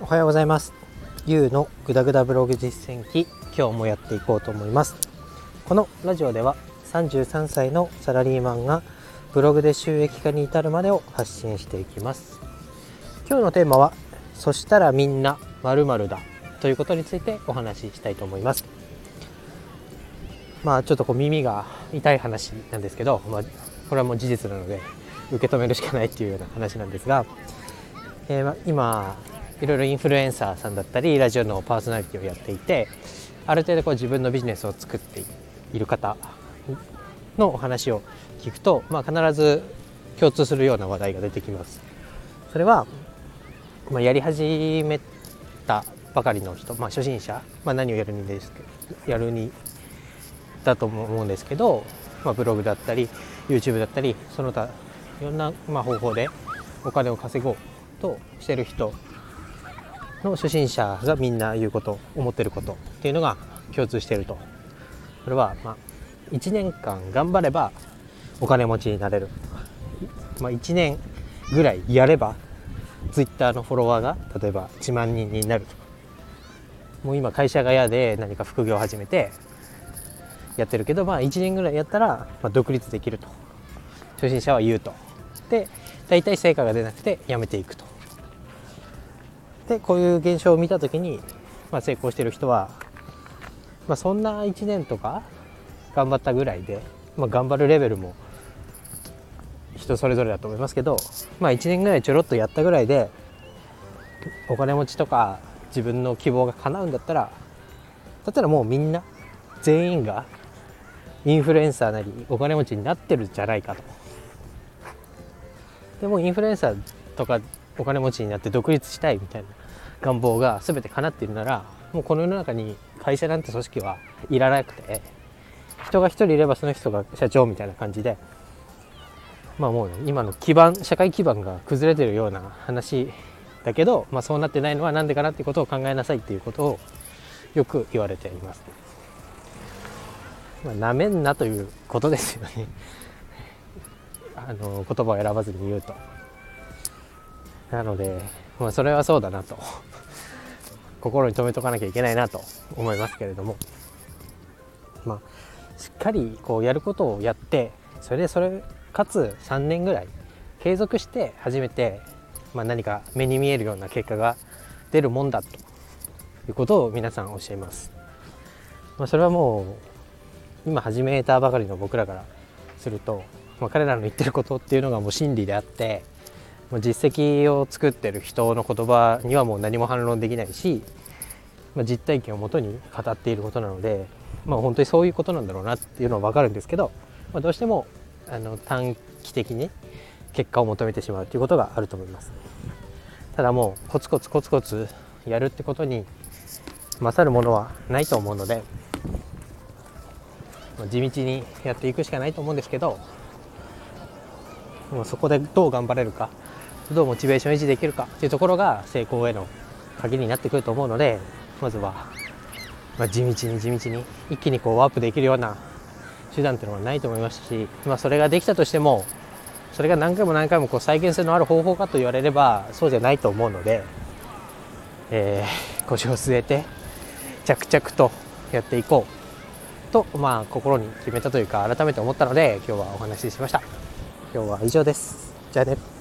おはようございます。YOU のグダグダブログ実践記今日もやっていこうと思います。このラジオでは33歳のサラリーマンがブログで収益化に至るまでを発信していきます。今日のテーマはそしたらみんな〇〇だということについてお話ししたいと思います。まあちょっとこう耳が痛い話なんですけど、まあ、これはもう事実なので受け止めるしかないっていうような話なんですが、えー、今いろいろインフルエンサーさんだったりラジオのパーソナリティをやっていてある程度こう自分のビジネスを作っている方のお話を聞くと、まあ、必ず共通するような話題が出てきます。それは、まあ、やり始めたばかりの人、まあ、初心者、まあ、何をやるにですやるにだと思うんですけど、まあ、ブログだったり YouTube だったりその他いろんな、まあ、方法でお金を稼ごうとしてる人の初心者がみんな言うこと思ってることっていうのが共通していると。それは、まあ、1年間頑張ればお金持ちになれる、まあ、1年ぐらいやれば Twitter のフォロワーが例えば1万人になるともう今会社が嫌で何か副業を始めてやってるけど、まあ、1年ぐらいやったら、まあ、独立できると。初心者は言うと。で大体成果が出なくてやめていくと。でこういう現象を見た時に、まあ、成功してる人は、まあ、そんな1年とか頑張ったぐらいで、まあ、頑張るレベルも人それぞれだと思いますけど、まあ、1年ぐらいちょろっとやったぐらいでお金持ちとか自分の希望が叶うんだったらだったらもうみんな全員がインフルエンサーなりお金持ちになってるんじゃないかと。でもインフルエンサーとかお金持ちになって独立したいみたいな願望が全て叶っているならもうこの世の中に会社なんて組織はいらなくて人が1人いればその人が社長みたいな感じでまあもう、ね、今の基盤社会基盤が崩れてるような話だけど、まあ、そうなってないのは何でかなってことを考えなさいっていうことをよく言われています。まあ、なめんなということですよねあの言葉を選ばずに言うと。なので、まあ、それはそうだなと。心に留めとかなきゃいけないなと思いますけれども。まあしっかりこうやることをやってそれでそれかつ3年ぐらい継続して初めて、まあ、何か目に見えるような結果が出るもんだということを皆さん教えます、まあ、それはもう今始めたばかりの僕らからすると、まあ、彼らの言ってることっていうのがもう真理であって実績を作ってる人の言葉にはもう何も反論できないし、まあ、実体験をもとに語っていることなので、まあ、本当にそういうことなんだろうなっていうのは分かるんですけど、まあ、どうしてもあの短期的に結果を求めてしまうということがあると思います。ただもうコツコツコツコツやるってことに勝るものはないと思うので地道にやっていくしかないと思うんですけどもうそこでどう頑張れるかどうモチベーション維持できるかっていうところが成功への鍵になってくると思うのでまずは、まあ、地道に地道に一気にこうワープできるような手段っていうのはないと思いますし、まあ、それができたとしてもそれが何回も何回もこう再現性のある方法かと言われればそうじゃないと思うので、えー、腰を据えて着々とやっていこうと、まあ、心に決めたというか改めて思ったので今日はお話ししました。今日は以上です。じゃあね。